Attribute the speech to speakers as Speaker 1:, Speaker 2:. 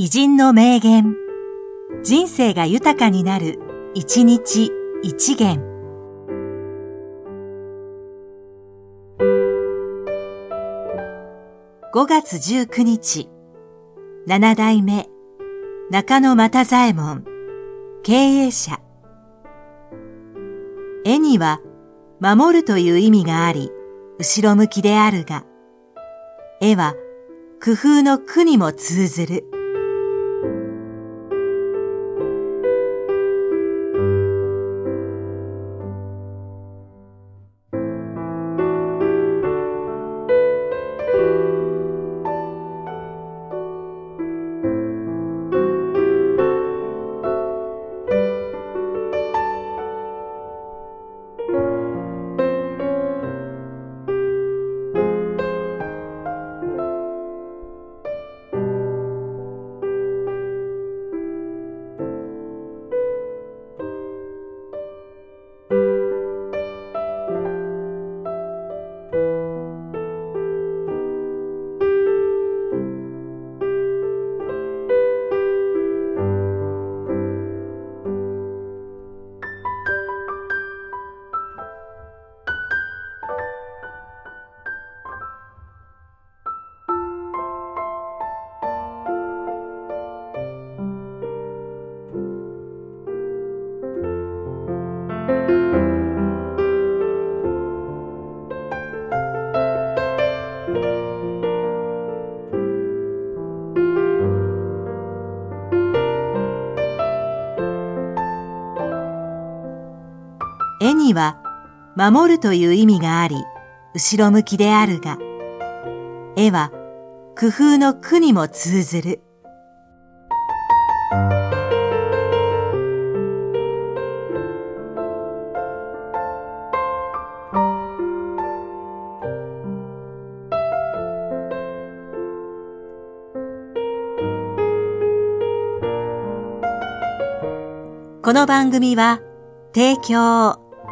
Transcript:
Speaker 1: 偉人の名言。人生が豊かになる、一日一元。5月19日、七代目、中野又左衛門、経営者。絵には、守るという意味があり、後ろ向きであるが、絵は、工夫の苦にも通ずる。絵には守るという意味があり、後ろ向きであるが、絵は工夫の苦にも通ずる。この番組は、提供、